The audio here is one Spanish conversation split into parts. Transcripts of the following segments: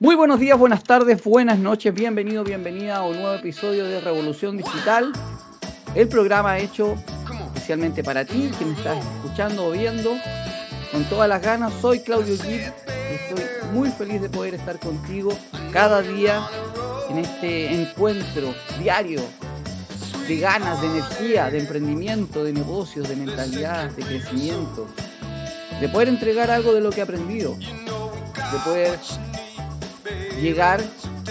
Muy buenos días, buenas tardes, buenas noches, bienvenido, bienvenida a un nuevo episodio de Revolución Digital, el programa hecho especialmente para ti que me estás escuchando o viendo con todas las ganas. Soy Claudio Gil y estoy muy feliz de poder estar contigo cada día en este encuentro diario de ganas, de energía, de emprendimiento, de negocios, de mentalidad, de crecimiento, de poder entregar algo de lo que he aprendido, de poder llegar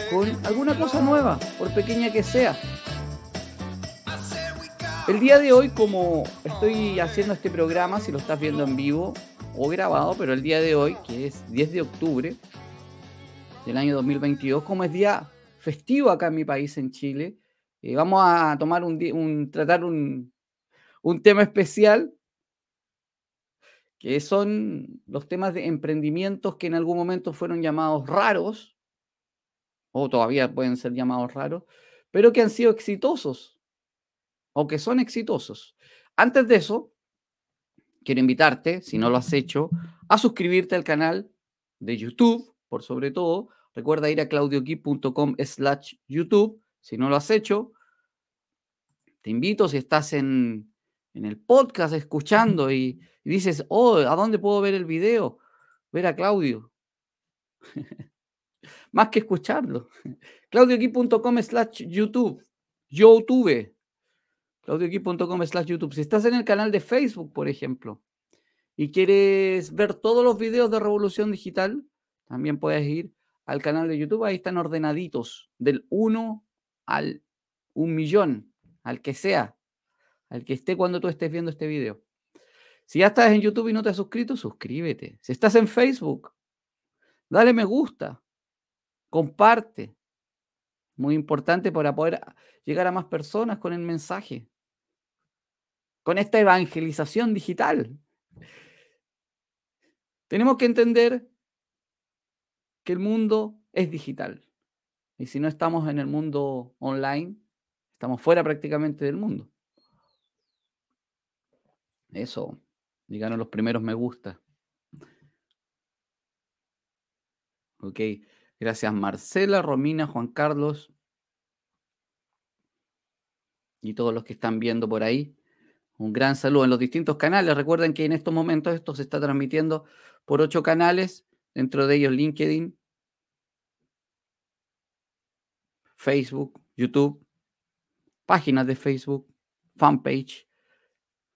con alguna cosa nueva, por pequeña que sea. El día de hoy, como estoy haciendo este programa, si lo estás viendo en vivo o grabado, pero el día de hoy, que es 10 de octubre del año 2022, como es día festivo acá en mi país, en Chile, eh, vamos a tomar un, un tratar un, un tema especial que son los temas de emprendimientos que en algún momento fueron llamados raros o todavía pueden ser llamados raros, pero que han sido exitosos o que son exitosos. Antes de eso, quiero invitarte, si no lo has hecho, a suscribirte al canal de YouTube, por sobre todo. Recuerda ir a claudioquip.com slash YouTube. Si no lo has hecho, te invito, si estás en, el podcast escuchando y, y dices, oh, ¿a dónde puedo ver el video? Ver a Claudio. más que escucharlo. claudioqui.com slash YouTube. YouTube. claudioqui.com slash YouTube. Si estás en el canal de Facebook, por ejemplo, y quieres ver todos los videos de Revolución Digital, también puedes ir al canal de YouTube. Ahí están ordenaditos, del 1 al 1 millón, al que sea, al que esté cuando tú estés viendo este video. Si ya estás en YouTube y no te has suscrito, suscríbete. Si estás en Facebook, dale me gusta. Comparte. Muy importante para poder llegar a más personas con el mensaje. Con esta evangelización digital. Tenemos que entender que el mundo es digital. Y si no estamos en el mundo online, estamos fuera prácticamente del mundo. Eso, díganos los primeros me gusta. Ok. Gracias Marcela, Romina, Juan Carlos y todos los que están viendo por ahí. Un gran saludo en los distintos canales. Recuerden que en estos momentos esto se está transmitiendo por ocho canales, dentro de ellos LinkedIn, Facebook, YouTube, páginas de Facebook, fanpage,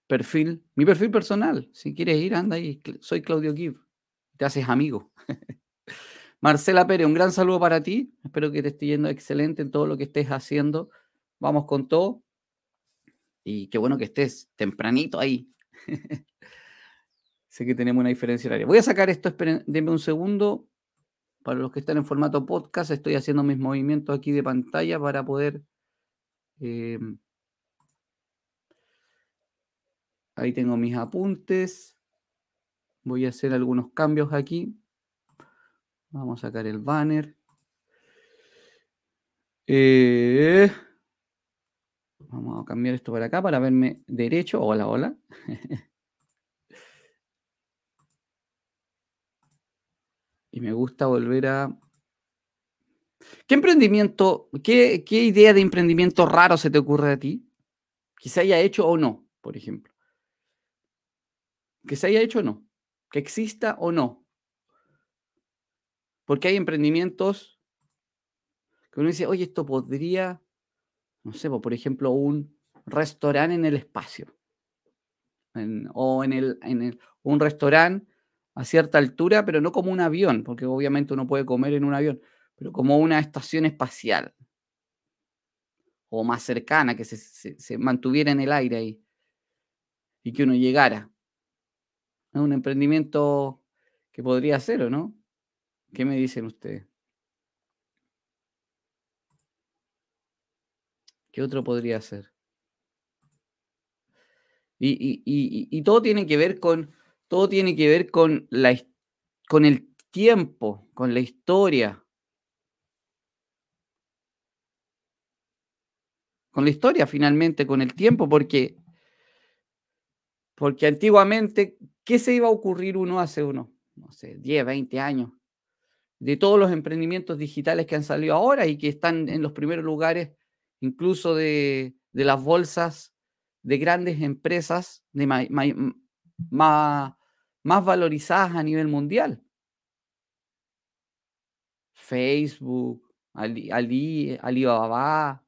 perfil, mi perfil personal. Si quieres ir, anda ahí. Soy Claudio Give. Te haces amigo. Marcela Pérez, un gran saludo para ti. Espero que te esté yendo excelente en todo lo que estés haciendo. Vamos con todo. Y qué bueno que estés tempranito ahí. sé que tenemos una diferencia horaria. Voy a sacar esto, esperen, denme un segundo. Para los que están en formato podcast, estoy haciendo mis movimientos aquí de pantalla para poder... Em, ahí tengo mis apuntes. Voy a hacer algunos cambios aquí. Vamos a sacar el banner. Eh, vamos a cambiar esto para acá para verme derecho. Hola, hola. y me gusta volver a... ¿Qué emprendimiento, qué, qué idea de emprendimiento raro se te ocurre a ti? Que se haya hecho o no, por ejemplo. Que se haya hecho o no. Que exista o no. Porque hay emprendimientos que uno dice, oye, esto podría, no sé, por ejemplo, un restaurante en el espacio. o en, el, en un restaurante a cierta altura, pero no como un avión, porque obviamente uno puede comer en un avión, pero como una estación espacial. O más cercana, que se, se mantuviera en el aire ahí. Y que uno llegara. Es un emprendimiento que podría ser, ¿o no? ¿Qué me dicen ustedes? ¿Qué otro podría ser? Y, todo tiene que ver con todo tiene que ver con la con el tiempo, con la historia. Con la historia finalmente, con el tiempo, porque porque antiguamente, ¿qué se iba a ocurrir uno hace uno, no sé, 10, 20 años? De todos los emprendimientos digitales que han salido ahora y que están en los primeros lugares, incluso de, las bolsas de grandes empresas de más, valorizadas a nivel mundial. Facebook, Ali, Alibaba,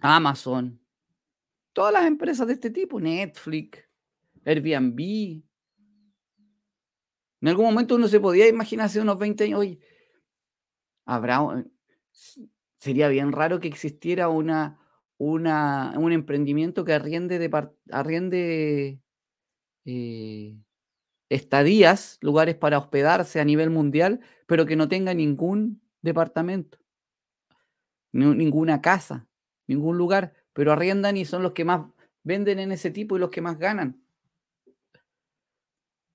Amazon, todas las empresas de este tipo, Netflix, Airbnb. En algún momento uno se podía imaginar hace unos 20 años, oye, habrá, sería bien raro que existiera una, un emprendimiento que arriende, de, arriende eh, estadías, lugares para hospedarse a nivel mundial, pero que no tenga ningún departamento, ninguna casa, ningún lugar, pero arriendan y son los que más venden en ese tipo y los que más ganan.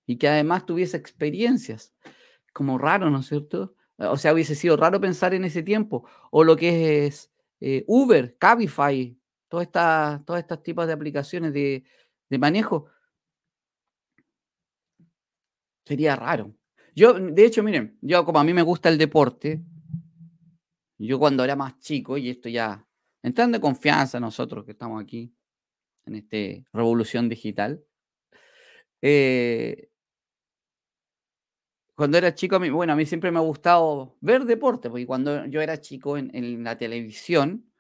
Y que además tuviese experiencias. Como raro, ¿no es cierto? O sea, hubiese sido raro pensar en ese tiempo. O lo que es eh, Uber, Cabify, todas estas todas estas tipos de aplicaciones de, de manejo Sería raro. Yo, de hecho, miren, yo como a mí me gusta el deporte, yo cuando era más chico, y esto ya, entrando de confianza nosotros que estamos aquí en esta revolución digital, eh, cuando era chico, a mí, bueno, a mí siempre me ha gustado ver deporte, porque cuando yo era chico en, la televisión,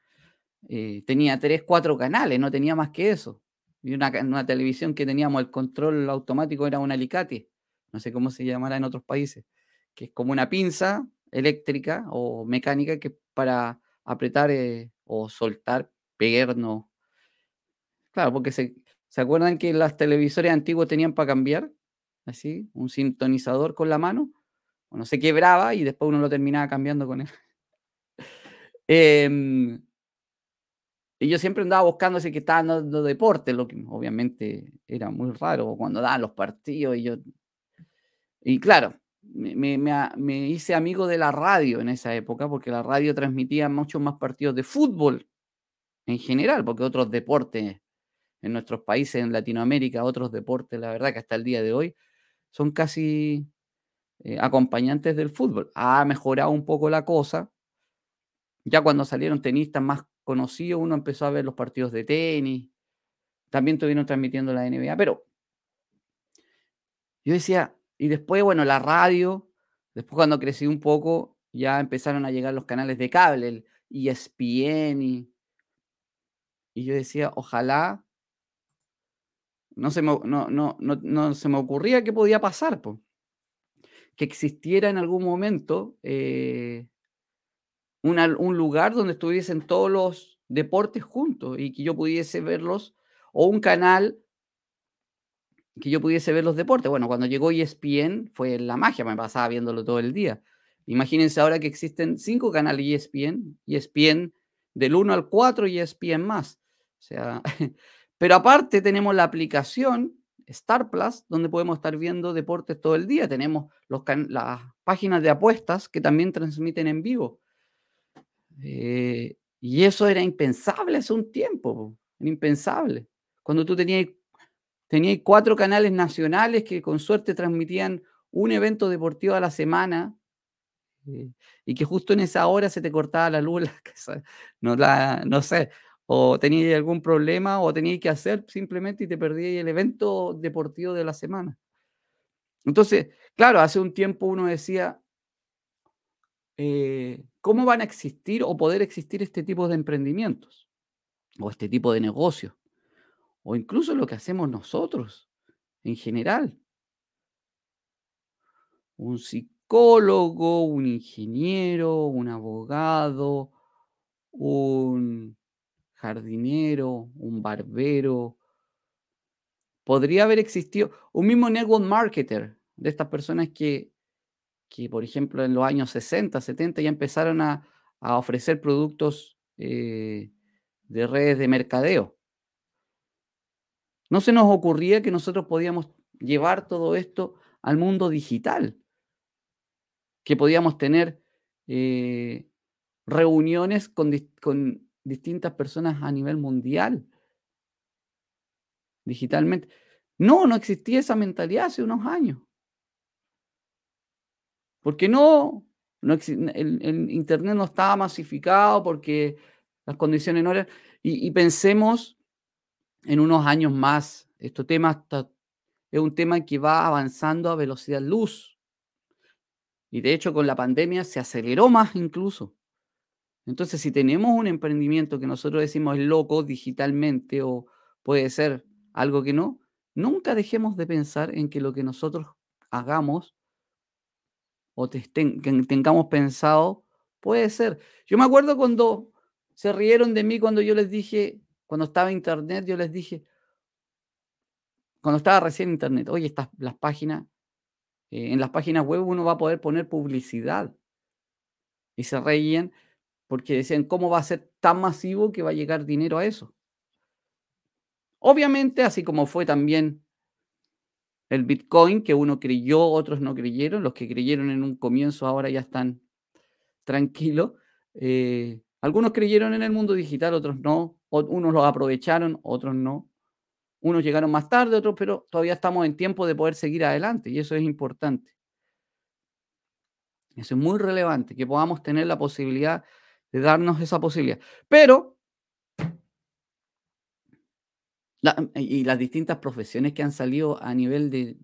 eh, tenía tres, cuatro canales, no tenía más que eso. Y una, una televisión que teníamos el control automático era un alicate no sé cómo se llamará en otros países, que es como una pinza eléctrica o mecánica que para apretar eh, o soltar, pegarnos. Claro, porque se, ¿se acuerdan que las televisores antiguos tenían para cambiar? Así, un sintonizador con la mano. Bueno, se quebraba y después uno lo terminaba cambiando con él. Em, y yo siempre andaba buscando ese que estaba dando deporte, lo que obviamente era muy raro cuando daban los partidos y yo y claro, me, hice amigo de la radio en esa época, porque la radio transmitía muchos más partidos de fútbol en general, porque otros deportes en nuestros países, en Latinoamérica, otros deportes, la verdad que hasta el día de hoy son casi eh, acompañantes del fútbol. Ha mejorado un poco la cosa. Ya cuando salieron tenistas más conocidos, uno empezó a ver los partidos de tenis. También estuvieron transmitiendo la NBA, pero yo decía, y después, bueno, la radio, después cuando crecí un poco, ya empezaron a llegar los canales de cable, el ESPN, y, y yo decía, ojalá, no se me, no, no, no, se me ocurría que podía pasar, que existiera en algún momento eh, un lugar donde estuviesen todos los deportes juntos y que yo pudiese verlos, o un canal que yo pudiese ver los deportes. Bueno, cuando llegó ESPN fue la magia, me pasaba viéndolo todo el día. Imagínense ahora que existen cinco canales ESPN, ESPN del 1 al 4 y ESPN más. O sea, pero aparte tenemos la aplicación Star Plus, donde podemos estar viendo deportes todo el día. Tenemos los las páginas de apuestas que también transmiten en vivo. Eh, y eso era impensable hace un tiempo, impensable. Cuando tú tenías Tenía cuatro canales nacionales que con suerte transmitían un evento deportivo a la semana eh, y que justo en esa hora se te cortaba la luz No, la, no sé, o tenías algún problema o tenías que hacer simplemente y te perdías el evento deportivo de la semana. Entonces, claro, hace un tiempo uno decía, eh, ¿cómo van a existir o poder existir este tipo de emprendimientos o este tipo de negocios? o incluso lo que hacemos nosotros en general. Un psicólogo, un ingeniero, un abogado, un jardinero, un barbero. Podría haber existido un mismo network marketer de estas personas que, que por ejemplo, en los años 60, 70 ya empezaron a, ofrecer productos eh, de redes de mercadeo. No se nos ocurría que nosotros podíamos llevar todo esto al mundo digital, que podíamos tener eh, reuniones con distintas personas a nivel mundial, digitalmente. No, no existía esa mentalidad hace unos años. Porque no, no el, Internet no estaba masificado, porque las condiciones no eran... Y, pensemos en unos años más. Este tema es un tema que va avanzando a velocidad luz. Y de hecho con la pandemia se aceleró más incluso. Entonces, si tenemos un emprendimiento que nosotros decimos es loco digitalmente o puede ser algo que no, nunca dejemos de pensar en que lo que nosotros hagamos o tengamos pensado puede ser. Yo me acuerdo cuando se rieron de mí cuando yo les dije, cuando estaba internet, yo les dije, cuando estaba recién internet, oye, estas las páginas, eh, en las páginas web uno va a poder poner publicidad. Y se reían porque decían, ¿cómo va a ser tan masivo que va a llegar dinero a eso? Obviamente, así como fue también el Bitcoin, que uno creyó, otros no creyeron, los que creyeron en un comienzo ahora ya están tranquilos. Eh, algunos creyeron en el mundo digital, otros no, unos lo aprovecharon, otros no. Unos llegaron más tarde, otros, pero todavía estamos en tiempo de poder seguir adelante y eso es importante. Eso es muy relevante, que podamos tener la posibilidad de darnos esa posibilidad. Pero, y las distintas profesiones que han salido a nivel de,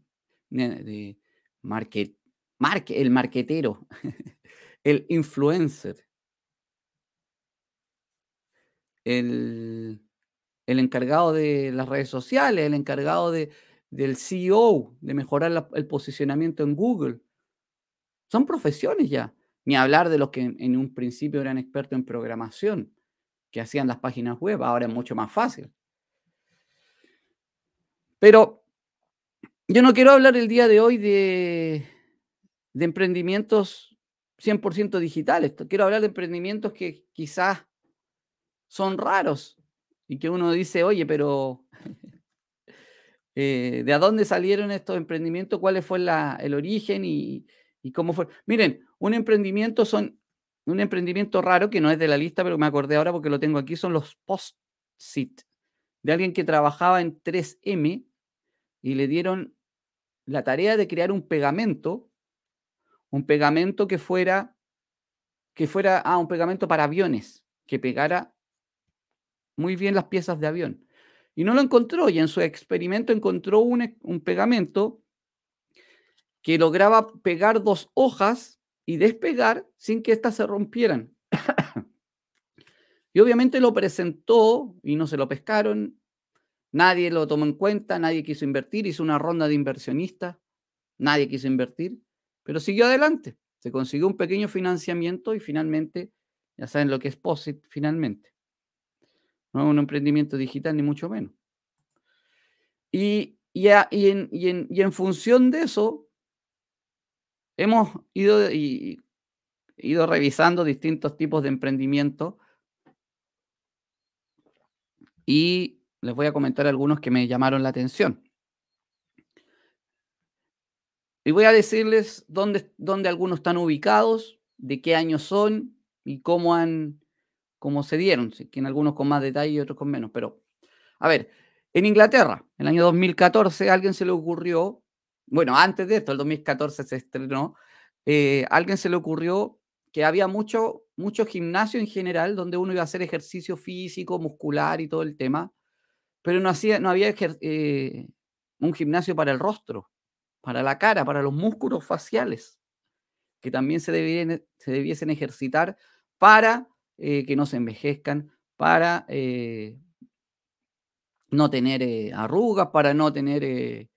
de, market, el marquetero, el influencer, el, el, encargado de las redes sociales, el encargado de, del CEO, de mejorar el posicionamiento en Google. Son profesiones ya. Ni hablar de los que en un principio eran expertos en programación, que hacían las páginas web, ahora es mucho más fácil. Pero yo no quiero hablar el día de hoy de, de emprendimientos 100% digitales. Quiero hablar de emprendimientos que quizás son raros y que uno dice, oye, pero eh, ¿de dónde salieron estos emprendimientos? ¿Cuál fue el origen y, y cómo fue? Miren, un emprendimiento son un emprendimiento raro que no es de la lista, pero me acordé ahora porque lo tengo aquí, son los post-it de alguien que trabajaba en 3M y le dieron la tarea de crear un pegamento, un pegamento que fuera que fuera ah, un pegamento para aviones, que pegara muy bien las piezas de avión. Y no lo encontró, y en su experimento encontró un, un pegamento que lograba pegar dos hojas y despegar sin que éstas se rompieran. y obviamente lo presentó y no se lo pescaron. Nadie lo tomó en cuenta, nadie quiso invertir, hizo una ronda de inversionistas, nadie quiso invertir, pero siguió adelante. Se consiguió un pequeño financiamiento y finalmente, ya saben lo que es POSIT, finalmente. No es un emprendimiento digital ni mucho menos. Y, y, en, y en función de eso, hemos ido, ido revisando distintos tipos de emprendimiento y les voy a comentar algunos que me llamaron la atención. Y voy a decirles dónde, dónde algunos están ubicados, de qué años son y cómo han cómo se dieron, que en algunos con más detalle y otros con menos. Pero, a ver, en Inglaterra, en el año 2014, a alguien se le ocurrió bueno, antes de esto, el 2014 se estrenó, eh, alguien se le ocurrió que había mucho, mucho gimnasio en general donde uno iba a hacer ejercicio físico, muscular y todo el tema, pero no, hacía, no había eh, un gimnasio para el rostro, para la cara, para los músculos faciales, que también se, se debiesen ejercitar para eh, que no se envejezcan, para no tener arrugas, para no tener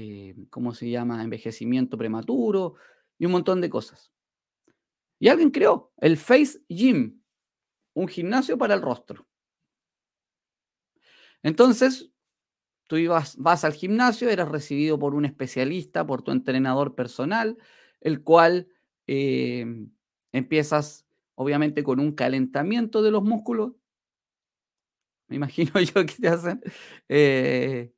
eh, ¿cómo se llama? Envejecimiento prematuro y un montón de cosas. Y alguien creó el Face Gym, un gimnasio para el rostro. Entonces, tú ibas, vas al gimnasio, eras recibido por un especialista, por tu entrenador personal, el cual em, empiezas, obviamente, con un calentamiento de los músculos. Me imagino yo que te hacen. Eh,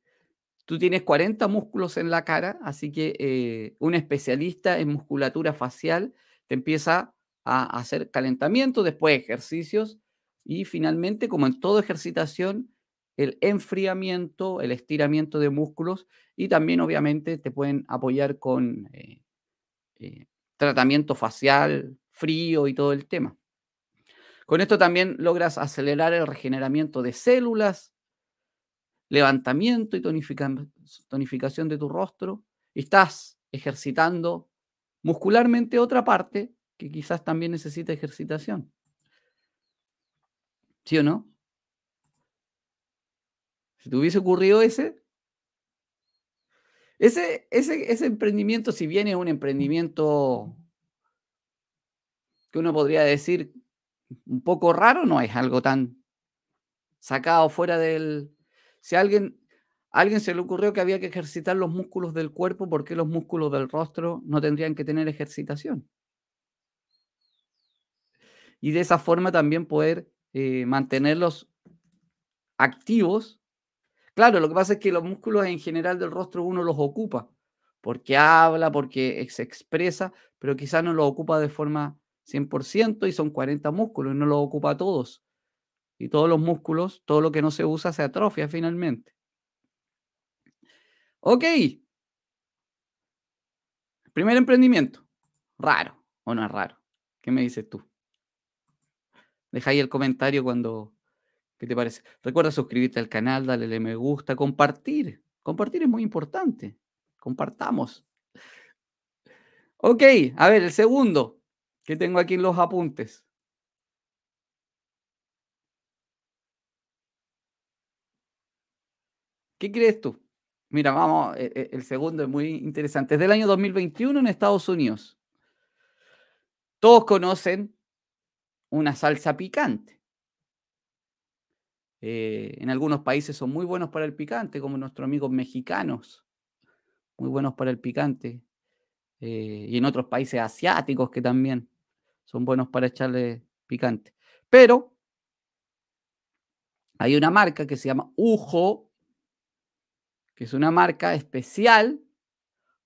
Tú tienes 40 músculos en la cara, así que eh, un especialista en musculatura facial te empieza a hacer calentamiento, después ejercicios y finalmente, como en toda ejercitación, el enfriamiento, el estiramiento de músculos y también obviamente te pueden apoyar con eh, eh, tratamiento facial, frío y todo el tema. Con esto también logras acelerar el regeneramiento de células, levantamiento y tonificación de tu rostro. Estás ejercitando muscularmente otra parte que quizás también necesita ejercitación. ¿Sí o no? Si te hubiese ocurrido ese, ese, ese, ese emprendimiento, si bien es un emprendimiento que uno podría decir un poco raro, no es algo tan sacado fuera del... Si a alguien, alguien se le ocurrió que había que ejercitar los músculos del cuerpo, ¿por qué los músculos del rostro no tendrían que tener ejercitación? Y de esa forma también poder eh, mantenerlos activos. Claro, lo que pasa es que los músculos en general del rostro uno los ocupa, porque habla, porque se expresa, pero quizás no los ocupa de forma 100% y son 40 músculos no los ocupa todos. Y todos los músculos, todo lo que no se usa se atrofia finalmente. Ok. Primer emprendimiento. Raro o no es raro. ¿Qué me dices tú? Deja ahí el comentario cuando... ¿Qué te parece? Recuerda suscribirte al canal, darle me gusta, compartir. Compartir es muy importante. Compartamos. Ok, a ver, el segundo que tengo aquí en los apuntes. ¿Qué crees tú? Mira, vamos, e, e, el segundo es muy interesante. Es del año 2021 en Estados Unidos. Todos conocen una salsa picante. Eh, en algunos países son muy buenos para el picante, como nuestros amigos mexicanos, muy buenos para el picante. Eh, y en otros países asiáticos que también son buenos para echarle picante. Pero hay una marca que se llama Ujo, es una marca especial,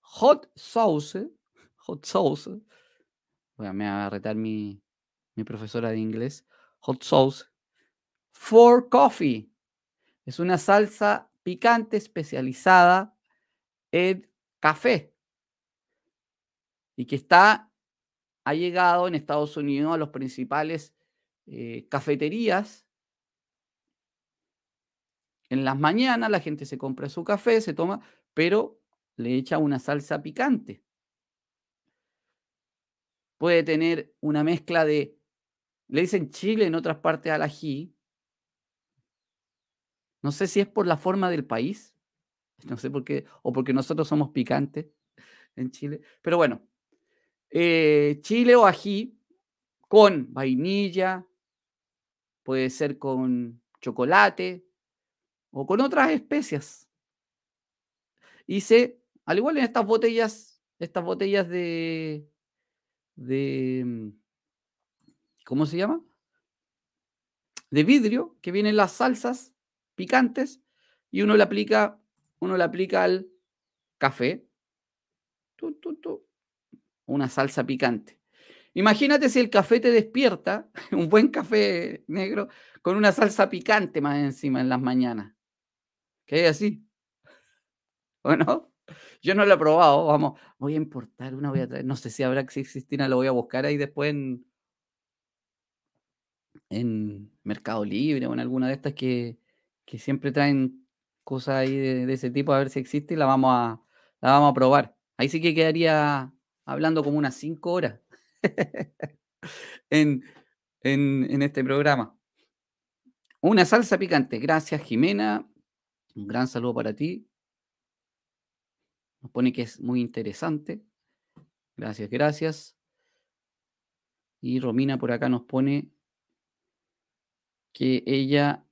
hot sauce, hot sauce. Voy a, me va a retar mi, mi profesora de inglés. Hot sauce for coffee. Es una salsa picante especializada en café y que está ha llegado en Estados Unidos a los principales eh, cafeterías. En las mañanas la gente se compra su café, se toma, pero le echa una salsa picante. Puede tener una mezcla de, le dicen chile en otras partes al ají. No sé si es por la forma del país, no sé por qué, o porque nosotros somos picantes en Chile, pero bueno, eh, chile o ají con vainilla, puede ser con chocolate o con otras especias. Y se, al igual en estas botellas, estas botellas de, de, mm, ¿cómo se llama? De vidrio, que vienen las salsas picantes y uno le aplica, uno le aplica al café. Una salsa picante. Imagínate si el café te despierta, un buen café negro, con una salsa picante más encima en las mañanas. ¿Qué hay así? ¿O no? Yo no lo he probado, vamos, voy a importar una, voy a traer, no sé si habrá si existirá, lo voy a buscar ahí después en, en Mercado Libre o en alguna de estas que, siempre traen cosas ahí de, ese tipo, a ver si existe y la vamos a, la vamos a probar. Ahí sí que quedaría hablando como unas cinco horas en, en, este programa. Una salsa picante. Gracias, Jimena. Un gran saludo para ti. Nos pone que es muy interesante. Gracias, gracias. Y Romina por acá nos pone que ella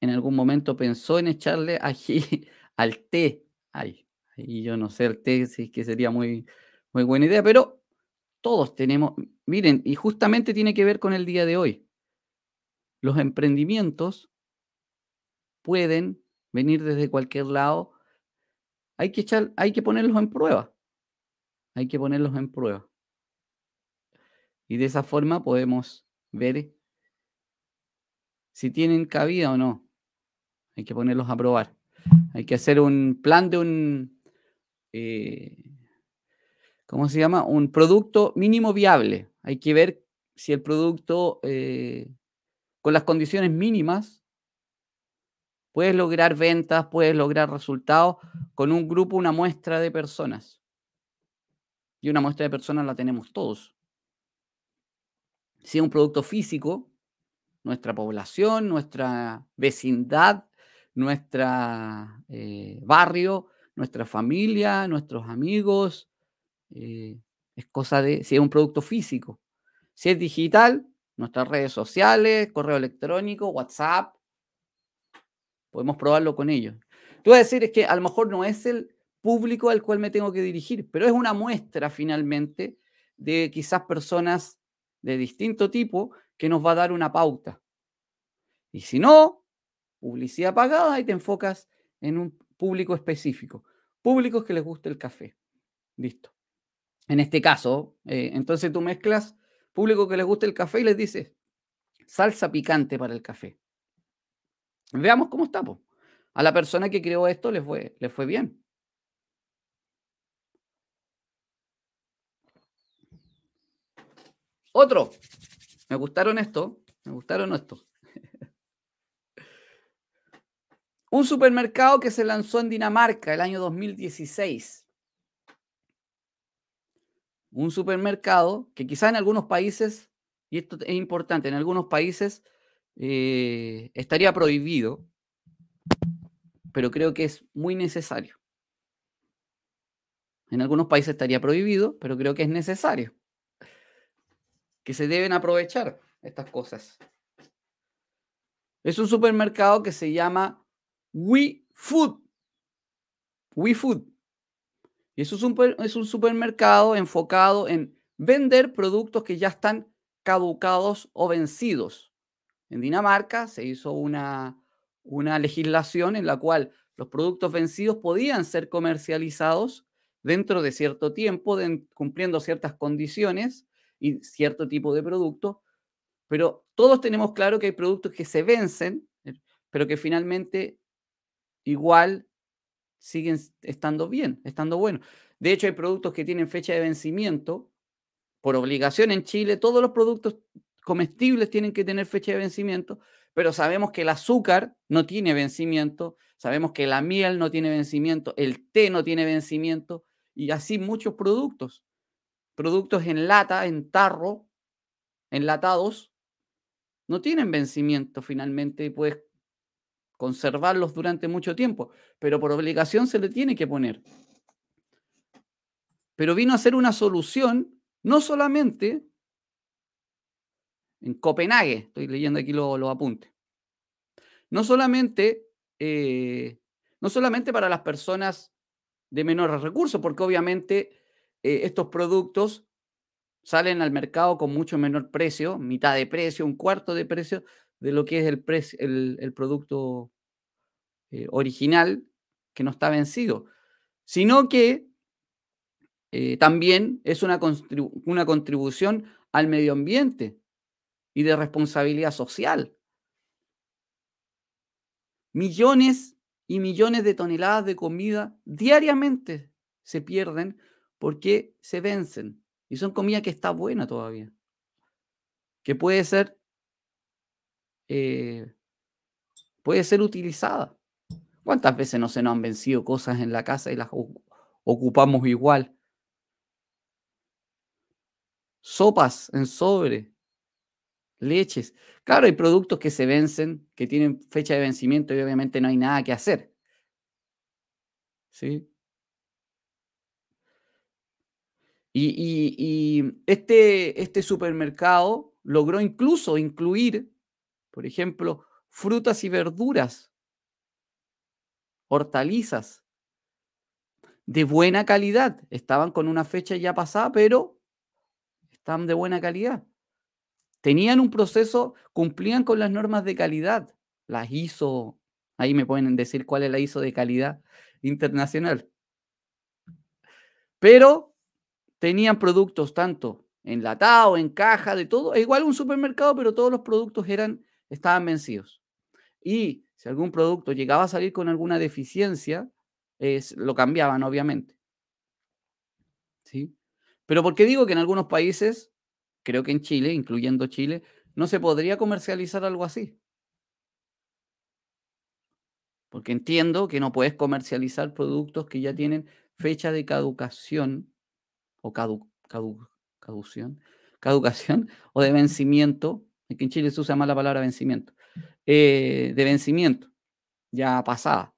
en algún momento pensó en echarle ají al té. Ay, yo no sé el té si es que sería muy, muy buena idea, pero todos tenemos, miren, y justamente tiene que ver con el día de hoy. Los emprendimientos pueden venir desde cualquier lado. Hay que echar, hay que ponerlos en prueba. Hay que ponerlos en prueba. Y de esa forma podemos ver si tienen cabida o no. Hay que ponerlos a probar. Hay que hacer un plan de un, eh, ¿cómo se llama? Un producto mínimo viable. Hay que ver si el producto eh, con las condiciones mínimas puedes lograr ventas, puedes lograr resultados con un grupo, una muestra de personas. Y una muestra de personas la tenemos todos. Si es un producto físico, nuestra población, nuestra vecindad, nuestro eh, barrio, nuestra familia, nuestros amigos. Eh, es cosa de si es un producto físico. Si es digital, nuestras redes sociales, correo electrónico, WhatsApp, podemos probarlo con ellos. Tú vas a decir es que a lo mejor no es el público al cual me tengo que dirigir, pero es una muestra finalmente de quizás personas de distinto tipo que nos va a dar una pauta. Y si no, publicidad pagada y te enfocas en un público específico. Públicos que les guste el café. Listo. En este caso, eh, entonces tú mezclas público que les guste el café y les dices salsa picante para el café. Veamos cómo estamos. A la persona que creó esto le fue, le fue bien. Otro. Me gustaron esto. Me gustaron esto. Un supermercado que se lanzó en Dinamarca el año 2016. Un supermercado que quizá en algunos países, y esto es importante, en algunos países eh, estaría prohibido, pero creo que es muy necesario. En algunos países estaría prohibido, pero creo que es necesario. Que se deben aprovechar estas cosas. Es un supermercado que se llama WeFood. WeFood. Y eso es un, es un supermercado enfocado en vender productos que ya están caducados o vencidos. En Dinamarca se hizo una, una legislación en la cual los productos vencidos podían ser comercializados dentro de cierto tiempo, cumpliendo ciertas condiciones y cierto tipo de producto, pero todos tenemos claro que hay productos que se vencen, eh, pero que finalmente igual siguen estando bien, estando buenos. De hecho, hay productos que tienen fecha de vencimiento. Por obligación en Chile, todos los productos comestibles tienen que tener fecha de vencimiento, pero sabemos que el azúcar no tiene vencimiento, sabemos que la miel no tiene vencimiento, el té no tiene vencimiento, y así muchos productos. Productos en lata, en tarro, enlatados, no tienen vencimiento finalmente y puedes conservarlos durante mucho tiempo, pero por obligación se le tiene que poner. Pero vino a ser una solución no solamente en Copenhague, estoy leyendo aquí los lo apuntes, no solamente, eh, no solamente para las personas de menores recursos, porque obviamente eh, estos productos salen al mercado con mucho menor precio, mitad de precio, un cuarto de precio de lo que es el, el, producto eh, original que no está vencido, sino que también es una, una contribución al medio ambiente y de responsabilidad social. Millones y millones de toneladas de comida diariamente se pierden porque se vencen. Y son comida que está buena todavía. Que puede ser eh, puede ser utilizada. ¿Cuántas veces no se nos han vencido cosas en la casa y las ocupamos igual? Sopas en sobre, leches. Claro, hay productos que se vencen, que tienen fecha de vencimiento y obviamente no hay nada que hacer. ¿Sí? Y, este, este supermercado logró incluso incluir por ejemplo, frutas y verduras, hortalizas de buena calidad. Estaban con una fecha ya pasada, pero están de buena calidad. Tenían un proceso, cumplían con las normas de calidad. Las ISO, ahí me pueden decir cuál es la ISO de calidad internacional. Pero tenían productos tanto enlatados, en caja, de todo. igual un supermercado, pero todos los productos eran estaban vencidos. Y si algún producto llegaba a salir con alguna deficiencia, es, lo cambiaban, obviamente. ¿Sí? Pero ¿por qué digo que en algunos países, creo que en Chile, incluyendo Chile, no se podría comercializar algo así? Porque entiendo que no puedes comercializar productos que ya tienen fecha de caducación o cadu, caducación, caducación o de vencimiento. que en Chile se usa más la palabra vencimiento. Eh, de vencimiento, ya pasada.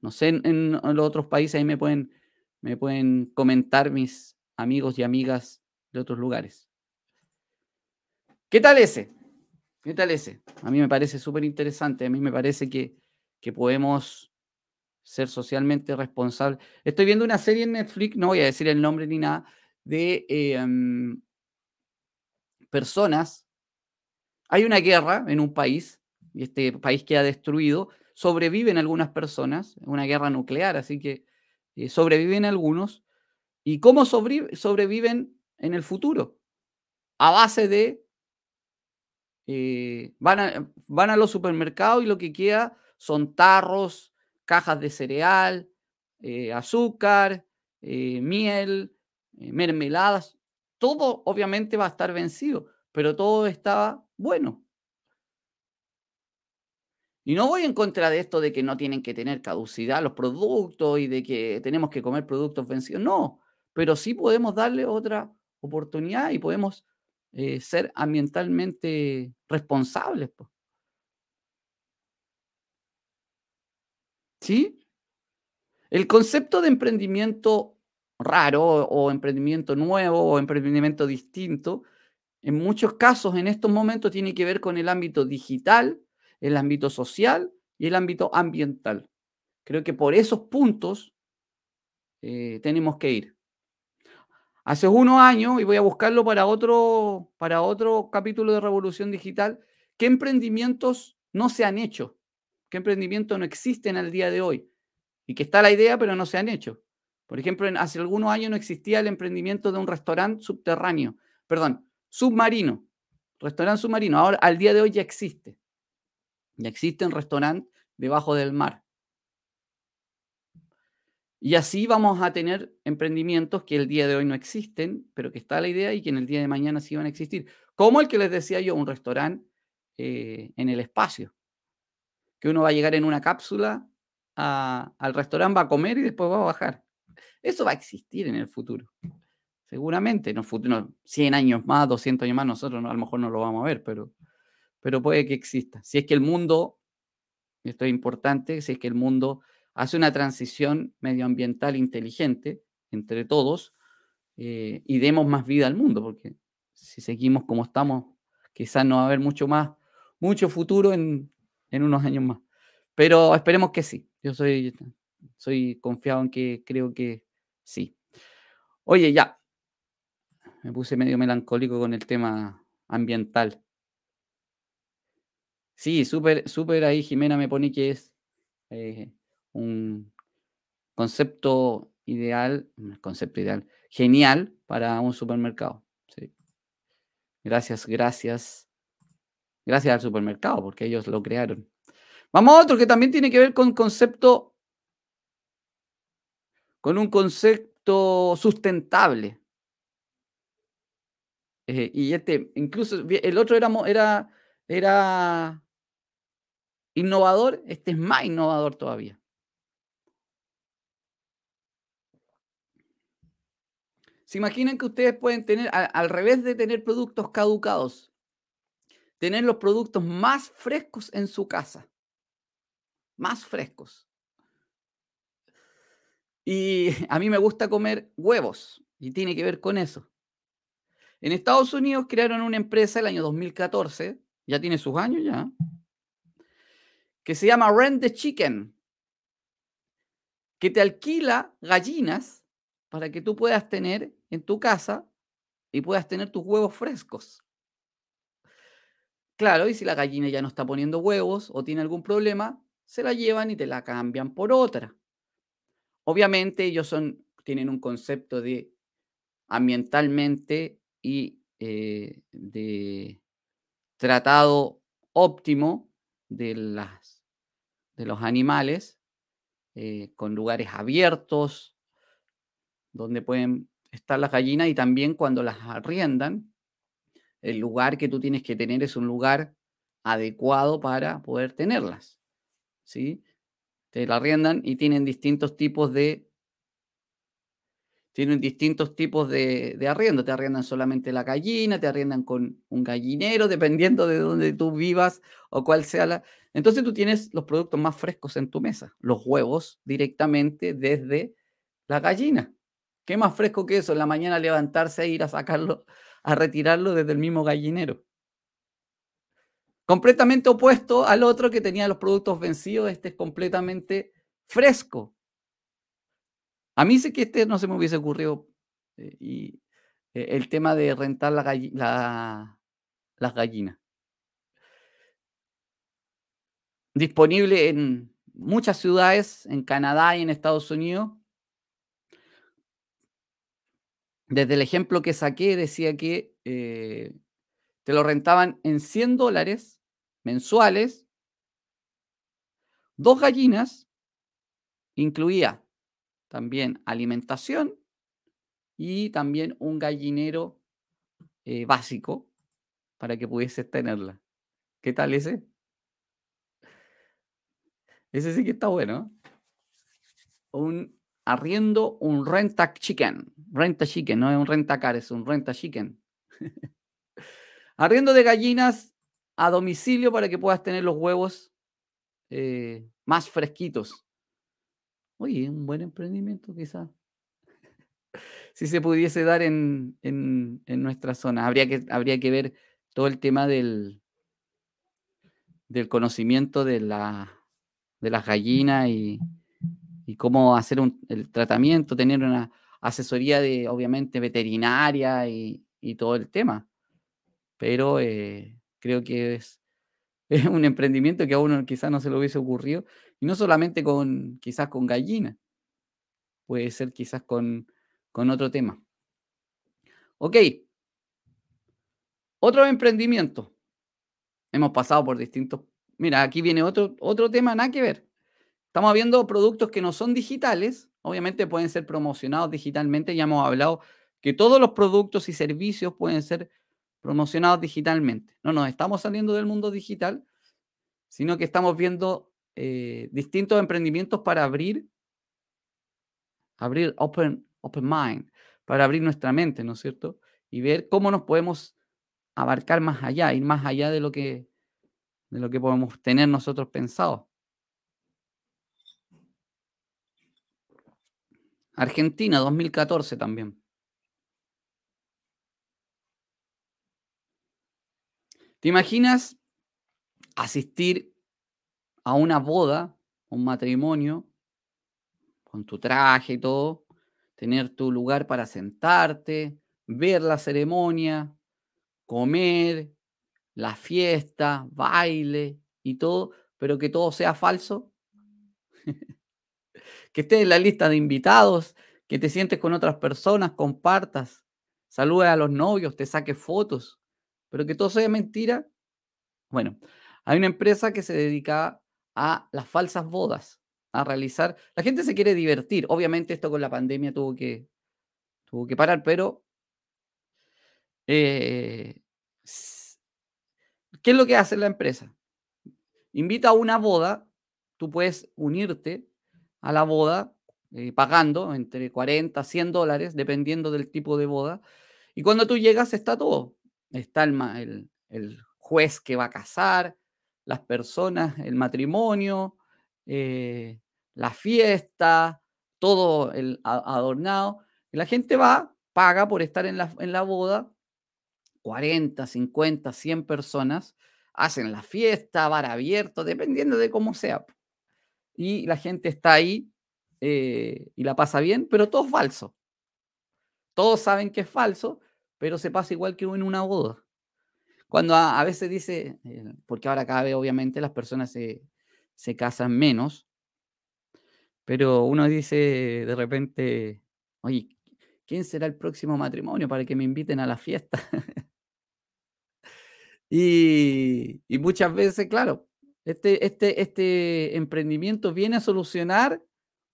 No sé, en, los otros países ahí me pueden, me pueden comentar mis amigos y amigas de otros lugares. ¿Qué tal ese? ¿Qué tal ese? A mí me parece súper interesante. A mí me parece que, que podemos ser socialmente responsables. Estoy viendo una serie en Netflix, no voy a decir el nombre ni nada, de em, personas. Hay una guerra en un país, y este país queda destruido, sobreviven algunas personas, una guerra nuclear, así que eh, sobreviven algunos. ¿Y cómo sobreviven en el futuro? A base de, eh, van, a, van a los supermercados y lo que queda son tarros, cajas de cereal, eh, azúcar, miel, mermeladas. Todo obviamente va a estar vencido, pero todo estaba bueno. Y no voy en contra de esto de que no tienen que tener caducidad los productos y de que tenemos que comer productos vencidos. No, pero sí podemos darle otra oportunidad y podemos eh, ser ambientalmente responsables. ¿Sí? El concepto de emprendimiento raro o emprendimiento nuevo o emprendimiento distinto, en muchos casos en estos momentos tiene que ver con el ámbito digital el ámbito social y el ámbito ambiental. Creo que por esos puntos eh, tenemos que ir. Hace unos años, y voy a buscarlo para otro, para otro capítulo de Revolución Digital, ¿qué emprendimientos no se han hecho? ¿Qué emprendimientos no existen al día de hoy? Y que está la idea, pero no se han hecho. Por ejemplo, hace algunos años no existía el emprendimiento de un restaurante subterráneo, perdón, submarino, restaurante submarino. Ahora, al día de hoy ya existe. Ya existen restaurantes debajo del mar. Y así vamos a tener emprendimientos que el día de hoy no existen, pero que está la idea y que en el día de mañana sí van a existir. Como el que les decía yo, un restaurante eh, en el espacio. Que uno va a llegar en una cápsula al restaurante, va a comer y después va a bajar. Eso va a existir en el futuro. Seguramente, en el futuro, 100 años más, 200 años más, nosotros a lo mejor no lo vamos a ver, pero pero puede que exista. Si es que el mundo, esto es importante, si es que el mundo hace una transición medioambiental inteligente entre todos eh, y demos más vida al mundo, porque si seguimos como estamos, quizás no va a haber mucho más, mucho futuro en, en unos años más. Pero esperemos que sí. Yo soy, soy confiado en que creo que sí. Oye, ya. Me puse medio melancólico con el tema ambiental. Sí, súper, súper ahí Jimena me pone que es eh, un concepto ideal, un concepto ideal, genial para un supermercado. Gracias, gracias. Gracias al supermercado, porque ellos lo crearon. Vamos a otro que también tiene que ver con concepto, con un concepto sustentable. Eh, y este, incluso el otro era, era, era innovador, este es más innovador todavía. ¿Se imaginan que ustedes pueden tener, al, revés de tener productos caducados, tener los productos más frescos en su casa? Más frescos. Y a mí me gusta comer huevos y tiene que ver con eso. En Estados Unidos crearon una empresa el año 2014, ya tiene sus años ya, que se llama Rent the Chicken, que te alquila gallinas para que tú puedas tener en tu casa y puedas tener tus huevos frescos. Claro, y si la gallina ya no está poniendo huevos o tiene algún problema, se la llevan y te la cambian por otra. Obviamente ellos tienen un concepto de ambientalmente y eh, de tratado óptimo de las de los animales, eh, con lugares abiertos, donde pueden están las gallinas y también cuando las arriendan, el lugar que tú tienes que tener es un lugar adecuado para poder tenerlas. ¿sí? Te la arriendan y tienen distintos tipos de tienen distintos tipos de, de, arriendo. Te arriendan solamente la gallina, te arriendan con un gallinero, dependiendo de dónde tú vivas o cuál sea la. Entonces tú tienes los productos más frescos en tu mesa, los huevos directamente desde la gallina. ¿Qué más fresco que eso? En la mañana levantarse e ir a sacarlo, a retirarlo desde el mismo gallinero. Completamente opuesto al otro que tenía los productos vencidos, este es completamente fresco. A mí sé que este no se me hubiese ocurrido eh, y eh, el tema de rentar la, las gallinas. Disponible en muchas ciudades, en Canadá y en Estados Unidos. Desde el ejemplo que saqué decía que eh, te lo rentaban en 100 dólares mensuales, dos gallinas, incluía también alimentación y también un gallinero eh, básico para que pudieses tenerla. ¿Qué tal ese? Ese sí que está bueno. Un arriendo, un renta chicken. Renta chicken, no es un renta car, es un renta chicken. arriendo de gallinas a domicilio para que puedas tener los huevos eh, más fresquitos. Oye, un buen emprendimiento quizás. si se pudiese dar en, nuestra zona. Habría que, habría que ver todo el tema del, del conocimiento de, la, de las gallinas y, cómo hacer el tratamiento, tener una asesoría de, obviamente, veterinaria y, todo el tema. Pero eh, creo que es, es un emprendimiento que a uno quizás no se le hubiese ocurrido y no solamente con, quizás con gallina, puede ser quizás con, con otro tema. Ok. Otro emprendimiento. Hemos pasado por distintos. Mira, aquí viene otro, otro tema, nada que ver. Estamos viendo productos que no son digitales, obviamente pueden ser promocionados digitalmente. Ya hemos hablado que todos los productos y servicios pueden ser promocionados digitalmente. No nos estamos saliendo del mundo digital, sino que estamos viendo eh, distintos emprendimientos para abrir, abrir open, open mind, para abrir nuestra mente, ¿no es cierto? Y ver cómo nos podemos abarcar más allá, ir más allá de lo que, de lo que podemos tener nosotros pensado. Argentina, 2014 también. ¿Te imaginas asistir a una boda, un matrimonio, con tu traje y todo, tener tu lugar para sentarte, ver la ceremonia, comer, la fiesta, baile y todo, pero que todo sea falso. que estés en la lista de invitados, que te sientes con otras personas, compartas, saludes a los novios, te saques fotos, pero que todo sea mentira. Bueno, hay una empresa que se dedica a las falsas bodas, a realizar. La gente se quiere divertir. Obviamente esto con la pandemia tuvo que, tuvo que parar, pero eh, ¿qué es lo que hace la empresa? Invita a una boda, tú puedes unirte a la boda eh, pagando entre 40, 100 dólares, dependiendo del tipo de boda. Y cuando tú llegas está todo. Está el, el juez que va a casar, las personas, el matrimonio, eh, la fiesta, todo el adornado. Y la gente va, paga por estar en la, en la boda, 40, 50, 100 personas, hacen la fiesta, bar abierto, dependiendo de cómo sea. Y la gente está ahí eh, y la pasa bien, pero todo es falso. Todos saben que es falso, pero se pasa igual que en una boda. Cuando a, veces dice, eh, porque ahora cada vez obviamente las personas se, casan menos, pero uno dice de repente, oye, ¿quién será el próximo matrimonio para que me inviten a la fiesta? y, muchas veces, claro, este, este, este emprendimiento viene a solucionar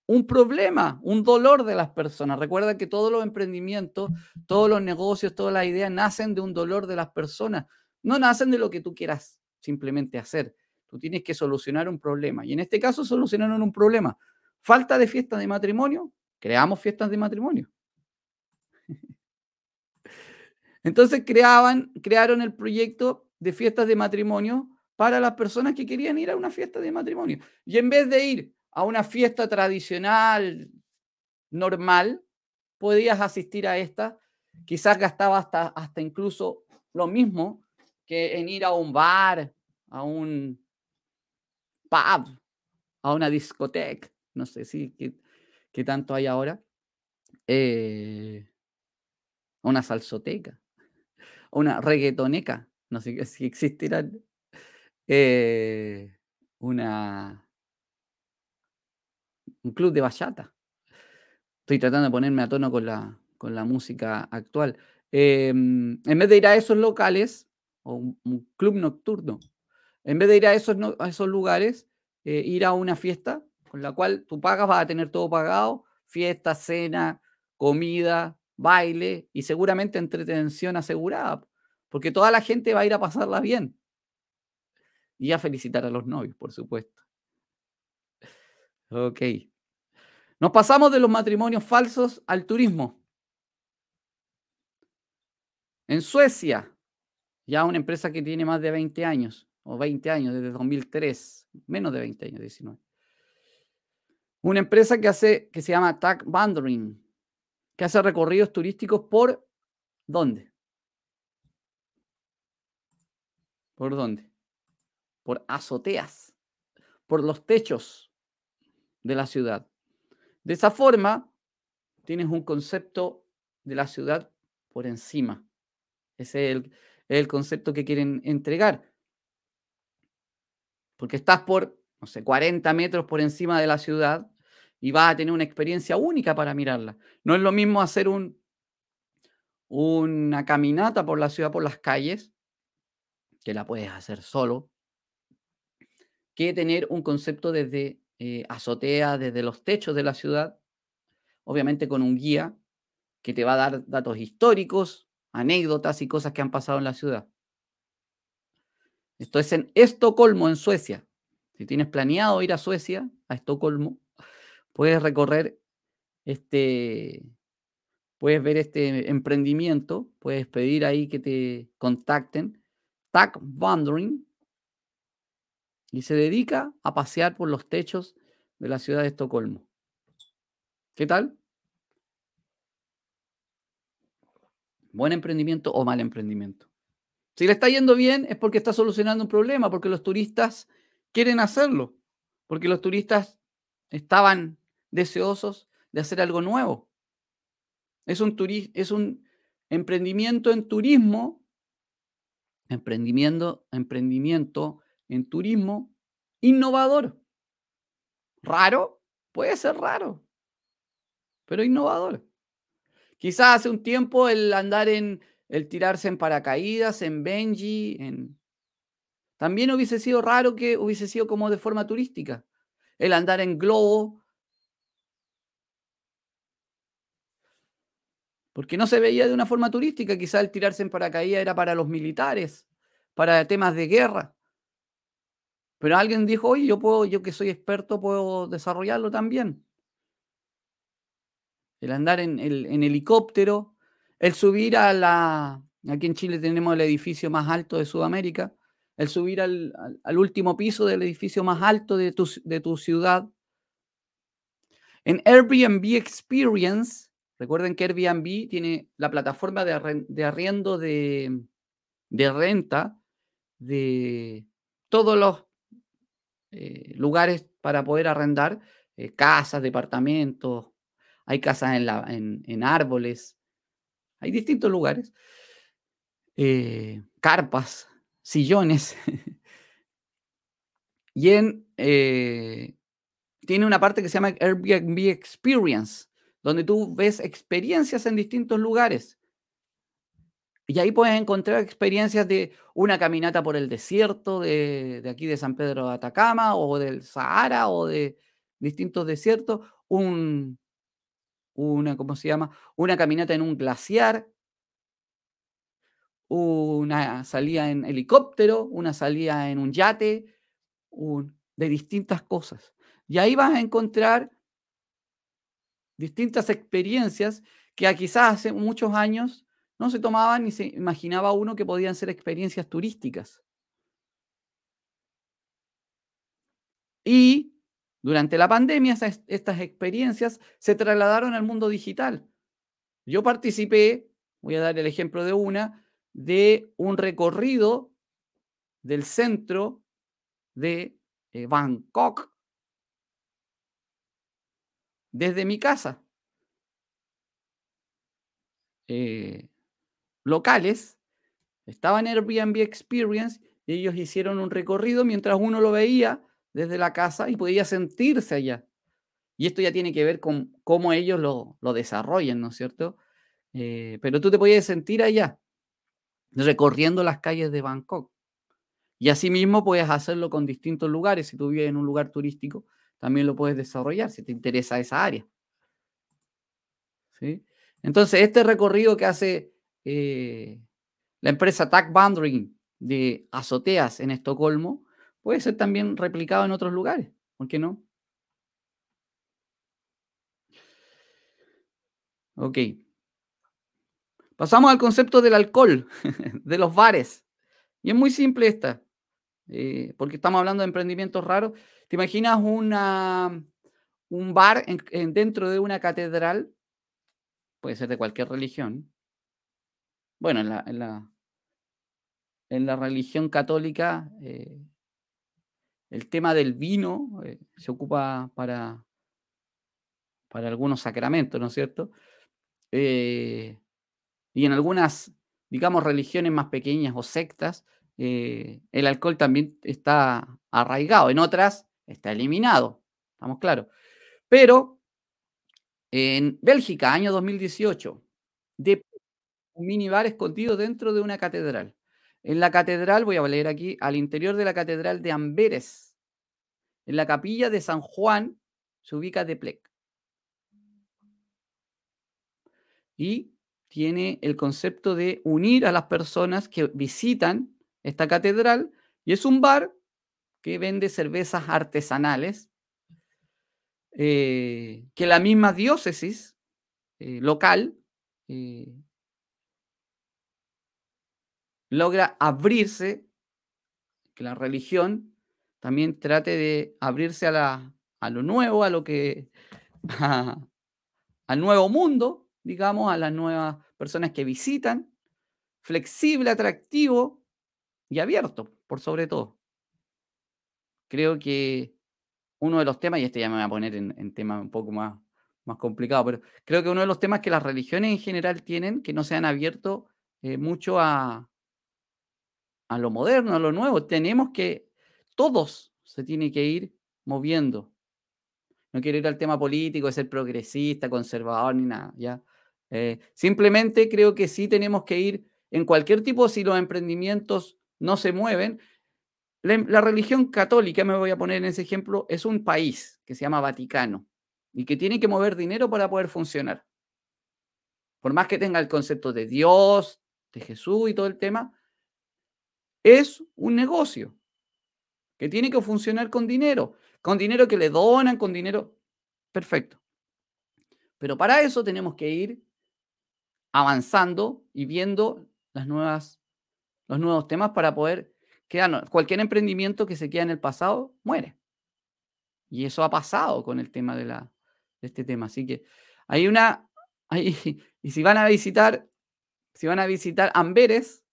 un problema, un dolor de las personas. Recuerda que todos los emprendimientos, todos los negocios, todas las ideas nacen de un dolor de las personas. No nacen de lo que tú quieras simplemente hacer. Tú tienes que solucionar un problema. Y en este caso solucionaron un problema. Falta de fiestas de matrimonio, creamos fiestas de matrimonio. Entonces creaban, crearon el proyecto de fiestas de matrimonio para las personas que querían ir a una fiesta de matrimonio. Y en vez de ir a una fiesta tradicional, normal, podías asistir a esta. Quizás gastaba hasta, hasta incluso lo mismo que en ir a un bar, a un pub, a una discoteca. No sé si qué, tanto hay ahora. Eh, una salsoteca, una reggaetoneca. No sé si existirán. Eh, una un club de bachata. Estoy tratando de ponerme a tono con la, con la música actual. Em, en vez de ir a esos locales, o un, club nocturno, en vez de ir a esos, a esos lugares, eh, ir a una fiesta con la cual tú pagas, vas a tener todo pagado, fiesta, cena, comida, baile y seguramente entretención asegurada, porque toda la gente va a ir a pasarla bien y a felicitar a los novios, por supuesto. Ok. Nos pasamos de los matrimonios falsos al turismo. En Suecia, ya una empresa que tiene más de 20 años, o 20 años, desde 2003, menos de 20 años, 19. Una empresa que hace, que se llama Tag Wandering, que hace recorridos turísticos por ¿dónde? ¿Por dónde? Por azoteas, por los techos de la ciudad. De esa forma, tienes un concepto de la ciudad por encima. Ese es el, concepto que quieren entregar. Porque estás por, no sé, 40 metros por encima de la ciudad y vas a tener una experiencia única para mirarla. No es lo mismo hacer un, una caminata por la ciudad, por las calles, que la puedes hacer solo, que tener un concepto desde eh, azotea desde los techos de la ciudad, obviamente con un guía que te va a dar datos históricos, anécdotas y cosas que han pasado en la ciudad. Esto es en Estocolmo, en Suecia. Si tienes planeado ir a Suecia, a Estocolmo, puedes recorrer este, puedes ver este emprendimiento, puedes pedir ahí que te contacten. Tag Wandering y se dedica a pasear por los techos de la ciudad de Estocolmo. ¿Qué tal? ¿Buen emprendimiento o mal emprendimiento? Si le está yendo bien es porque está solucionando un problema, porque los turistas quieren hacerlo, porque los turistas estaban deseosos de hacer algo nuevo. Es un, es un emprendimiento en turismo, emprendimiento, emprendimiento en turismo innovador. Raro, puede ser raro, pero innovador. Quizás hace un tiempo el andar en, el tirarse en paracaídas, en Benji, en... También hubiese sido raro que hubiese sido como de forma turística. El andar en globo. Porque no se veía de una forma turística. Quizás el tirarse en paracaídas era para los militares, para temas de guerra. Pero alguien dijo, oye, yo puedo, yo que soy experto, puedo desarrollarlo también. El andar en, el, en helicóptero, el subir a la... Aquí en Chile tenemos el edificio más alto de Sudamérica, el subir al, último piso del edificio más alto de tu, de tu ciudad. En Airbnb Experience, recuerden que Airbnb tiene la plataforma de, de arriendo de, de renta de todos los eh, lugares para poder arrendar, eh, casas, departamentos, hay casas en, en, árboles, hay distintos lugares, eh, carpas, sillones. y en, tiene una parte que se llama Airbnb Experience, donde tú ves experiencias en distintos lugares. Y ahí puedes encontrar experiencias de una caminata por el desierto de, aquí de San Pedro de Atacama o del Sahara o de distintos desiertos, un, una, ¿cómo se llama? Una caminata en un glaciar, una salida en helicóptero, una salida en un yate, de distintas cosas. Y ahí vas a encontrar distintas experiencias que quizás hace muchos años no se tomaban ni se imaginaba uno que podían ser experiencias turísticas. Y durante la pandemia estas experiencias se trasladaron al mundo digital. Yo participé, voy a dar el ejemplo de una, de un recorrido del centro de eh, Bangkok desde mi casa. Eh, locales estaban en Airbnb Experience y ellos hicieron un recorrido mientras uno lo veía desde la casa y podía sentirse allá. Y esto ya tiene que ver con cómo ellos lo, desarrollan, ¿no es cierto? Eh, pero tú te podías sentir allá, recorriendo las calles de Bangkok. Y asimismo puedes hacerlo con distintos lugares. Si tú vives en un lugar turístico, también lo puedes desarrollar si te interesa esa área. ¿Sí? Entonces, este recorrido que hace eh, la empresa Tag Boundary de azoteas en Estocolmo puede ser también replicado en otros lugares. ¿Por qué no? Ok. Pasamos al concepto del alcohol, de los bares. Y es muy simple esta. Eh, porque estamos hablando de emprendimientos raros. ¿Te imaginas una, un bar dentro de una catedral? Puede ser de cualquier religión. Bueno, en la, en la, religión católica, eh, el tema del vino eh, se ocupa para, para algunos sacramentos, ¿no es cierto? y en algunas, digamos, religiones más pequeñas o sectas, eh, el alcohol también está arraigado, en otras está eliminado, estamos claros. Pero en Bélgica, año 2018, de un minibar escondido dentro de una catedral. En la catedral, voy a leer aquí, al interior de la catedral de Amberes, en la capilla de San Juan, se ubica de Plec. Y tiene el concepto de unir a las personas que visitan esta catedral y es un bar que vende cervezas artesanales eh, que la misma diócesis eh, local eh, logra abrirse, que la religión también trate de abrirse a, la, a lo nuevo, a lo que, al nuevo mundo, digamos, a las nuevas personas que visitan, flexible, atractivo, y abierto, por sobre todo. Creo que uno de los temas, y este ya me voy a poner en, temas un poco más, más complicado, pero creo que uno de los temas que las religiones en general tienen, que no se han abierto eh, mucho a, a lo moderno, a lo nuevo. Tenemos que, todos se tienen que ir moviendo. No quiero ir al tema político, de ser progresista, conservador, ni nada, ¿ya? Eh, simplemente creo que sí tenemos que ir en cualquier tipo, si los emprendimientos no se mueven. La, religión católica, me voy a poner en ese ejemplo, es un país que se llama Vaticano y que tiene que mover dinero para poder funcionar. Por más que tenga el concepto de Dios, de Jesús y todo el tema, es un negocio que tiene que funcionar con dinero, con dinero que le donan, con dinero perfecto. Pero para eso tenemos que ir avanzando y viendo las nuevas los nuevos temas para poder quedar. Cualquier emprendimiento que se queda en el pasado muere. Y eso ha pasado con el tema de, la, de este tema. Así que hay una. Hay, y si van a visitar, si van a visitar Amberes,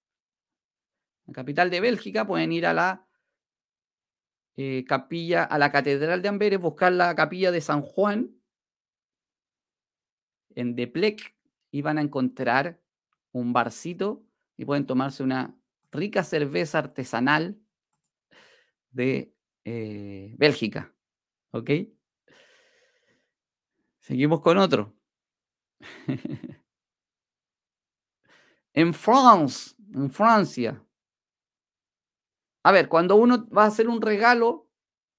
la capital de Bélgica, pueden ir a la eh, capilla, a la catedral de Amberes, buscar la capilla de San Juan en Deplec y van a encontrar un barcito y pueden tomarse una rica cerveza artesanal de eh, Bélgica. ¿Ok? Seguimos con otro. en France, en Francia. A ver, cuando uno va a hacer un regalo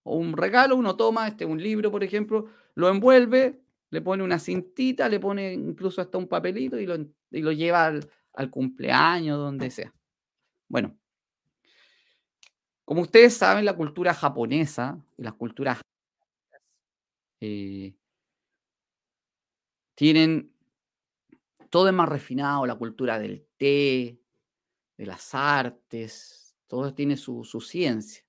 o un regalo, uno toma este, un libro, por ejemplo, lo envuelve, le pone una cintita, le pone incluso hasta un papelito y lo, y lo lleva al, cumpleaños, donde sea. Bueno, como ustedes saben, la cultura japonesa y las culturas eh, tienen todo es más refinado, la cultura del té, de las artes, todo tiene su, ciencia.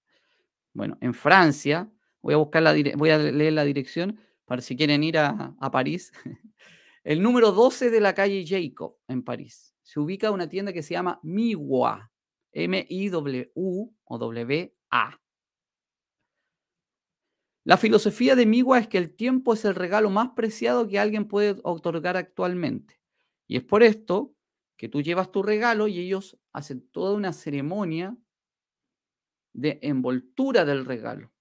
Bueno, en Francia, voy a buscar la voy a leer la dirección para si quieren ir a, a París. El número 12 de la calle Jacob en París se ubica una tienda que se llama Miwa, M-I-W o W-A. La filosofía de Miwa es que el tiempo es el regalo más preciado que alguien puede otorgar actualmente. Y es por esto que tú llevas tu regalo y ellos hacen toda una ceremonia de envoltura del regalo.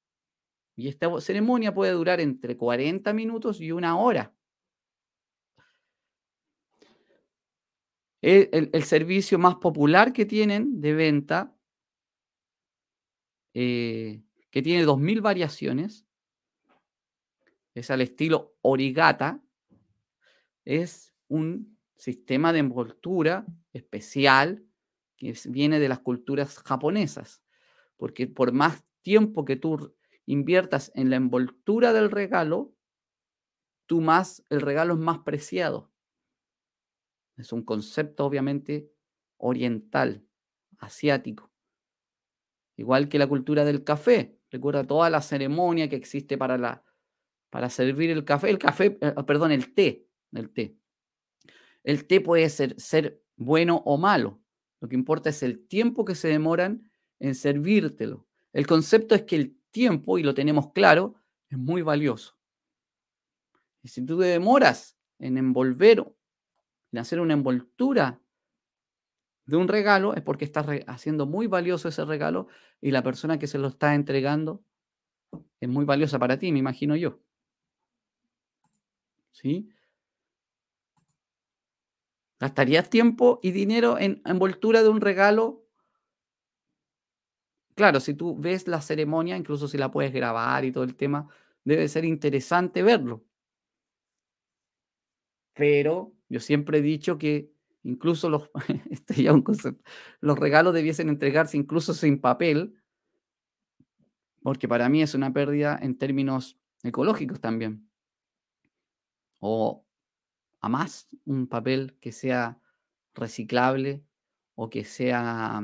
Y esta ceremonia puede durar entre 40 minutos y una hora. el, servicio más popular que tienen de venta, eh, que tiene 2.000 variaciones, es al estilo Origata, es un sistema de envoltura especial que viene de las culturas japonesas, porque por más tiempo que tú inviertas en la envoltura del regalo, tú más, el regalo es más preciado. Es un concepto obviamente oriental, asiático. Igual que la cultura del café. Recuerda toda la ceremonia que existe para, la, para servir el café. El café, eh, perdón, el té. El té. El té puede ser, ser bueno o malo. Lo que importa es el tiempo que se demoran en servírtelo. El concepto es que el tiempo, y lo tenemos claro, es muy valioso. Y si tú te demoras en envolver hacer una envoltura de un regalo es porque estás haciendo muy valioso ese regalo y la persona que se lo está entregando es muy valiosa para ti, me imagino yo. ¿Sí? ¿Gastarías tiempo y dinero en envoltura de un regalo? Claro, si tú ves la ceremonia, incluso si la puedes grabar y todo el tema, debe ser interesante verlo. Pero yo siempre he dicho que incluso los, este los regalos debiesen entregarse incluso sin papel, porque para mí es una pérdida en términos ecológicos también. O a más un papel que sea reciclable o que sea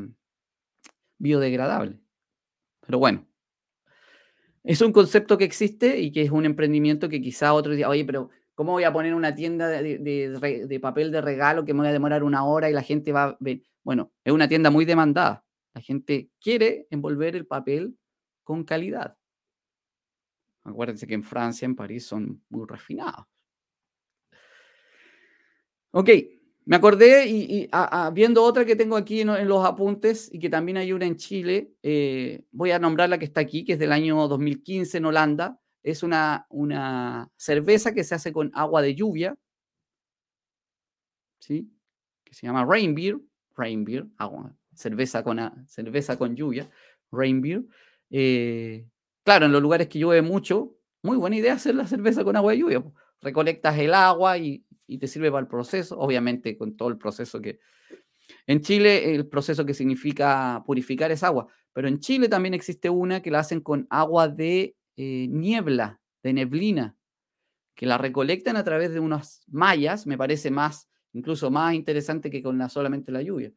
biodegradable. Pero bueno, es un concepto que existe y que es un emprendimiento que quizá otro día, oye, pero ¿Cómo voy a poner una tienda de, papel de regalo que me voy a demorar una hora y la gente va a ver? Bueno, es una tienda muy demandada. La gente quiere envolver el papel con calidad. Acuérdense que en Francia, en París, son muy refinados. Ok, me acordé y, viendo otra que tengo aquí en, los apuntes y que también hay una en Chile, eh, voy a nombrar la que está aquí, que es del año 2015 en Holanda, es una, una cerveza que se hace con agua de lluvia, ¿sí? que se llama Rain Beer, Beer, agua, cerveza, con, cerveza con lluvia, Rain Beer. Eh, claro, en los lugares que llueve mucho, muy buena idea hacer la cerveza con agua de lluvia. Recolectas el agua y, y te sirve para el proceso, obviamente con todo el proceso que... En Chile el proceso que significa purificar es agua, pero en Chile también existe una que la hacen con agua de eh, niebla, de neblina, que la recolectan a través de unas mallas, me parece más, incluso más interesante que con la, solamente la lluvia.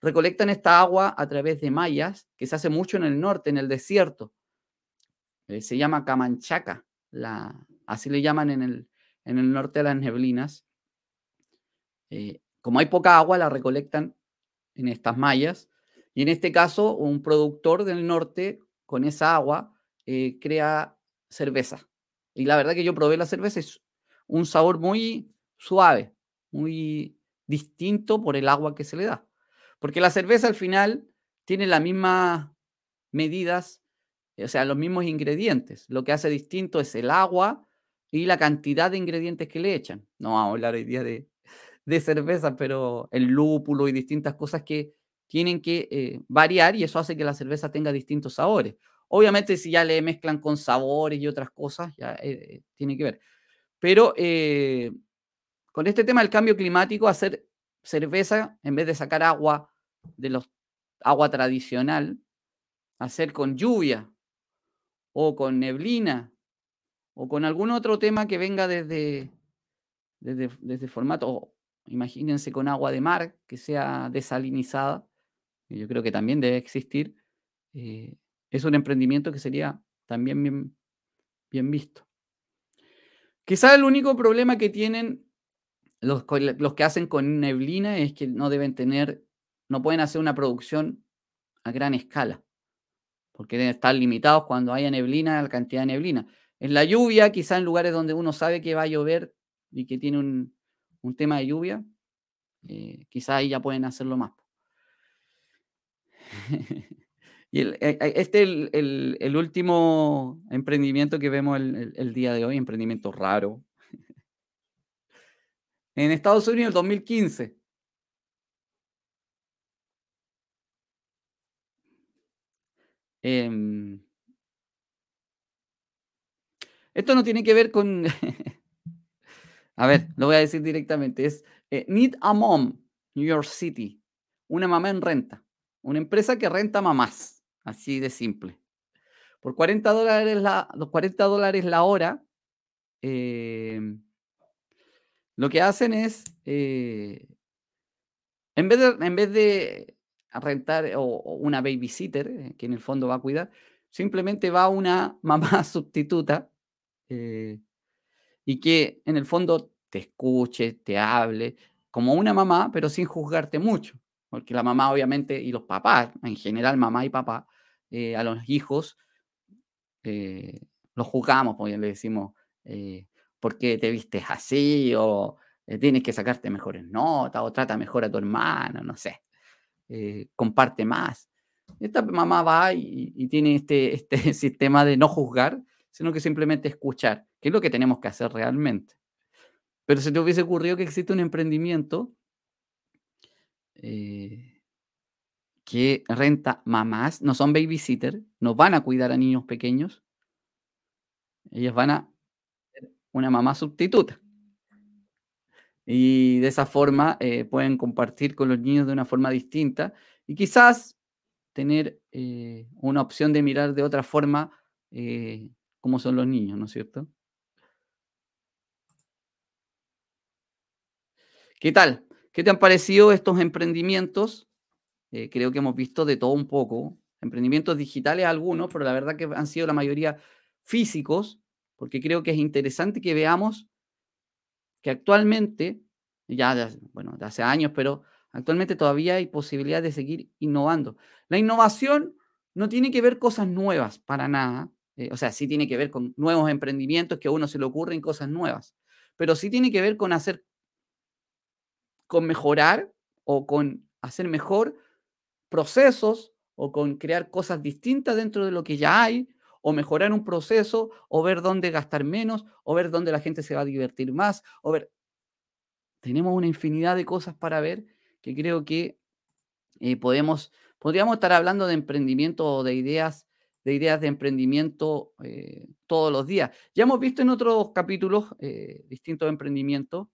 Recolectan esta agua a través de mallas, que se hace mucho en el norte, en el desierto. Eh, se llama Camanchaca, así le llaman en el, en el norte de las neblinas. Eh, como hay poca agua, la recolectan en estas mallas. Y en este caso, un productor del norte, con esa agua, eh, crea cerveza. Y la verdad que yo probé la cerveza, es un sabor muy suave, muy distinto por el agua que se le da. Porque la cerveza al final tiene las mismas medidas, o sea, los mismos ingredientes. Lo que hace distinto es el agua y la cantidad de ingredientes que le echan. No vamos a hablar hoy día de, de cerveza, pero el lúpulo y distintas cosas que tienen que eh, variar y eso hace que la cerveza tenga distintos sabores Obviamente, si ya le mezclan con sabores y otras cosas, ya eh, tiene que ver. Pero eh, con este tema del cambio climático, hacer cerveza en vez de sacar agua de los agua tradicional, hacer con lluvia o con neblina o con algún otro tema que venga desde, desde, formato, imagínense con agua de mar que sea desalinizada, que yo creo que también debe existir, eh, es un emprendimiento que sería también bien, bien visto. Quizá el único problema que tienen los, los, que hacen con neblina es que no deben tener, no pueden hacer una producción a gran escala, porque deben estar limitados cuando haya neblina, la cantidad de neblina. En la lluvia, quizá en lugares donde uno sabe que va a llover y que tiene un, un tema de lluvia, eh, quizá ahí ya pueden hacerlo más. y el, eh, eh, este es el, el, último emprendimiento que vemos el, el día de hoy, emprendimiento raro, en Estados Unidos, en 2015. Em, esto no tiene que ver con... a ver, lo voy a decir directamente. Es eh, Need a Mom, New York City. Una mamá en renta. Una empresa que renta mamás. Así de simple. Por 40 dólares la, los 40 dólares la hora, eh, lo que hacen es, eh, en, vez de, en vez de rentar o, una babysitter, eh, que en el fondo va a cuidar, simplemente va una mamá sustituta eh, y que en el fondo te escuche, te hable, como una mamá, pero sin juzgarte mucho. Porque la mamá, obviamente, y los papás, en general, mamá y papá, a los hijos los juzgamos, porque le decimos, ¿por qué te vistes así? O eh, tienes que sacarte mejores notas, o trata mejor a tu hermano, no sé. Eh, comparte más. Esta mamá va y, tiene este, este sistema de no juzgar, sino que simplemente escuchar, que es lo que tenemos que hacer realmente. Pero si te hubiese ocurrido que existe un emprendimiento eh, que renta mamás, no son babysitter, no van a cuidar a niños pequeños, ellas van a una mamá sustituta. Y de esa forma eh, pueden compartir con los niños de una forma distinta y quizás tener eh, una opción de mirar de otra forma cómo son los niños, ¿no es cierto? ¿Qué tal? ¿Qué te han parecido estos emprendimientos? creo que hemos visto de todo un poco. Emprendimientos digitales algunos, pero la verdad que han sido la mayoría físicos porque creo que es interesante que veamos que actualmente, ya de, bueno, de hace años, pero actualmente todavía hay posibilidad de seguir innovando. La innovación no tiene que ver cosas nuevas para nada, eh, o sea, sí tiene que ver con nuevos emprendimientos que a uno se le ocurren cosas nuevas, pero sí tiene que ver con hacer, con mejorar o con hacer mejor procesos o con crear cosas distintas dentro de lo que ya hay o mejorar un proceso, o ver dónde gastar menos, o ver dónde la gente se va a divertir más, o ver... Tenemos una infinidad de cosas para ver que creo que eh, podemos, podríamos estar hablando de emprendimiento o de ideas, de ideas de emprendimiento eh, todos los días. Ya hemos visto en otros capítulos eh, distintos emprendimientos,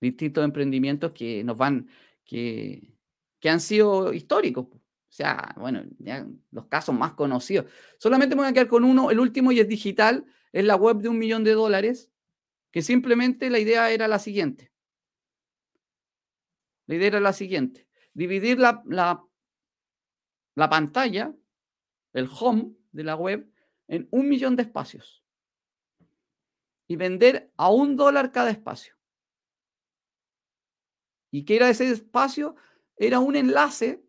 distintos emprendimientos que nos van, que, que han sido históricos. O sea, bueno, los casos más conocidos. Solamente me voy a quedar con uno, el último y es digital, es la web de un millón de dólares, que simplemente la idea era la siguiente. La idea era la siguiente, dividir la, la, la pantalla, el home de la web, en un millón de espacios y vender a un dólar cada espacio. ¿Y qué era ese espacio? Era un enlace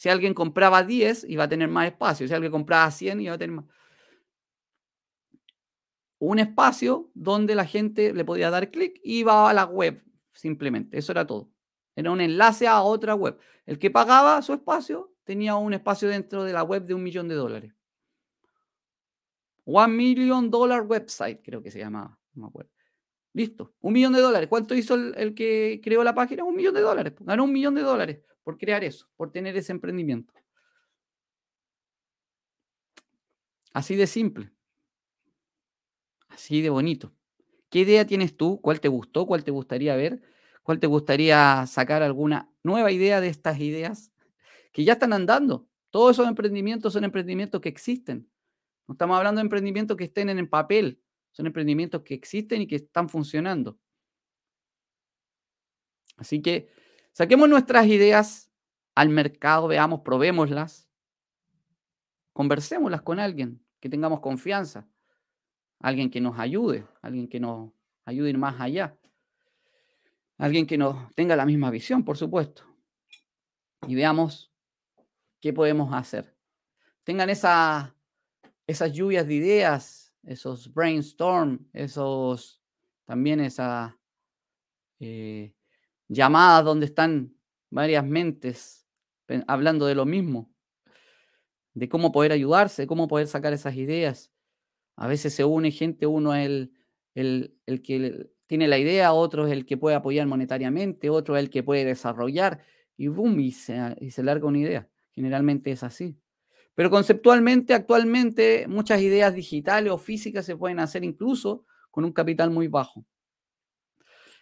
si alguien compraba 10, iba a tener más espacio. Si alguien compraba 100, iba a tener más. Un espacio donde la gente le podía dar clic y iba a la web, simplemente. Eso era todo. Era un enlace a otra web. El que pagaba su espacio tenía un espacio dentro de la web de un millón de dólares. One Million Dollar Website, creo que se llamaba. No me acuerdo. Listo, un millón de dólares. ¿Cuánto hizo el, que creó la página? Un millón de dólares. Ganó un millón de dólares por crear eso, por tener ese emprendimiento. Así de simple. Así de bonito. ¿Qué idea tienes tú? ¿Cuál te gustó? ¿Cuál te gustaría ver? ¿Cuál te gustaría sacar alguna nueva idea de estas ideas que ya están andando? Todos esos emprendimientos son emprendimientos que existen. No estamos hablando de emprendimientos que estén en el papel, son emprendimientos que existen y que están funcionando. Así que saquemos nuestras ideas al mercado, veamos, probémoslas, conversémoslas con alguien que tengamos confianza, alguien que nos ayude, alguien que nos ayude ir más allá, alguien que nos tenga la misma visión, por supuesto, y veamos qué podemos hacer. Tengan esa, esas lluvias de ideas, esos brainstorm, esos también esas eh, llamadas donde están varias mentes hablando de lo mismo, de cómo poder ayudarse, cómo poder sacar esas ideas. A veces se une gente, uno es el, el, el que tiene la idea, otro es el que puede apoyar monetariamente, otro es el que puede desarrollar, y boom, y se, y se larga una idea. Generalmente es así. Pero conceptualmente, actualmente, muchas ideas digitales o físicas se pueden hacer incluso con un capital muy bajo.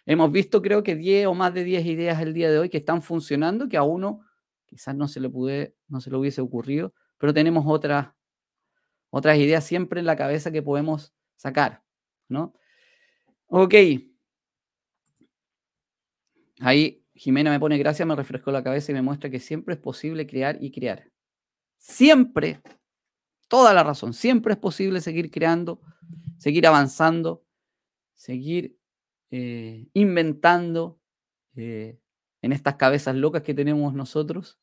Hemos visto, creo que 10 o más de 10 ideas el día de hoy que están funcionando, que a uno quizás no se le, pude, no se le hubiese ocurrido, pero tenemos otras, otras ideas siempre en la cabeza que podemos sacar, ¿no? Ok. Ahí Jimena me pone gracias, me refrescó la cabeza y me muestra que siempre es posible crear y crear. Siempre, toda la razón, siempre es posible seguir creando, seguir avanzando, seguir eh, inventando eh, en estas cabezas locas que tenemos nosotros.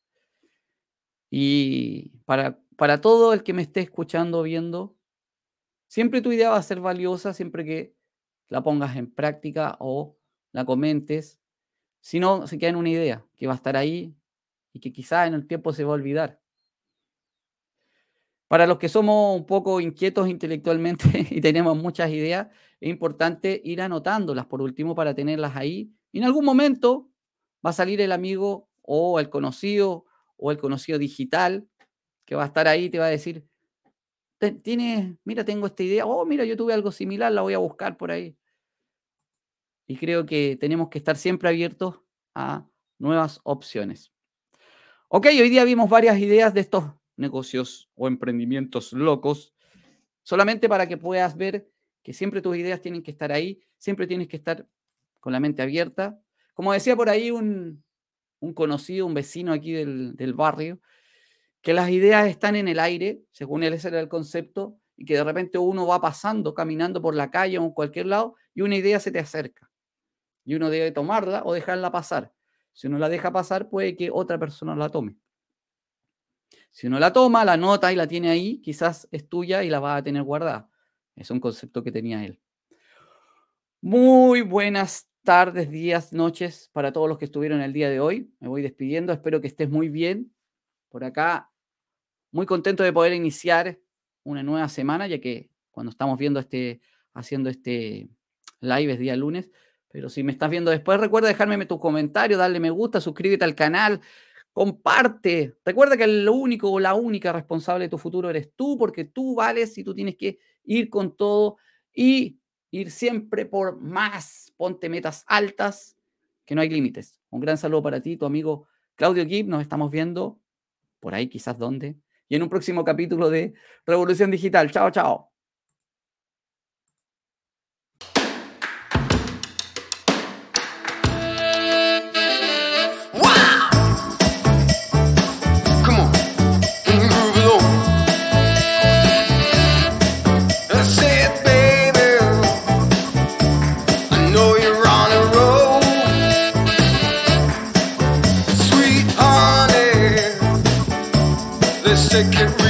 Y para, para todo el que me esté escuchando, viendo, siempre tu idea va a ser valiosa, siempre que la pongas en práctica o la comentes. Si no, se queda en una idea que va a estar ahí y que quizás en el tiempo se va a olvidar. Para los que somos un poco inquietos intelectualmente y tenemos muchas ideas, es importante ir anotándolas por último para tenerlas ahí. Y en algún momento va a salir el amigo o el conocido o el conocido digital que va a estar ahí y te va a decir, tienes, mira, tengo esta idea, oh, mira, yo tuve algo similar, la voy a buscar por ahí. Y creo que tenemos que estar siempre abiertos a nuevas opciones. Ok, hoy día vimos varias ideas de estos negocios o emprendimientos locos, solamente para que puedas ver que siempre tus ideas tienen que estar ahí, siempre tienes que estar con la mente abierta. Como decía por ahí un, conocido, un vecino aquí del, del, barrio, que las ideas están en el aire, según él ese era el concepto, y que de repente uno va pasando, caminando por la calle o en cualquier lado, y una idea se te acerca. Y uno debe tomarla o dejarla pasar. Si uno la deja pasar, puede que otra persona la tome. Si uno la toma, la nota y la tiene ahí, quizás es tuya y la va a tener guardada. Es un concepto que tenía él. Muy buenas tardes, días, noches para todos los que estuvieron el día de hoy. Me voy despidiendo. Espero que estés muy bien. Por acá, muy contento de poder iniciar una nueva semana, ya que cuando estamos viendo este, haciendo este live es día lunes. Pero si me estás viendo después, recuerda dejarme tu comentario, darle me gusta, suscríbete al canal, Comparte. Recuerda que lo único o la única responsable de tu futuro eres tú, porque tú vales y tú tienes que ir con todo y ir siempre por más. Ponte metas altas, que no hay límites. Un gran saludo para ti, tu amigo Claudio Gibb. Nos estamos viendo por ahí, quizás dónde. Y en un próximo capítulo de Revolución Digital. Chao, chao. take it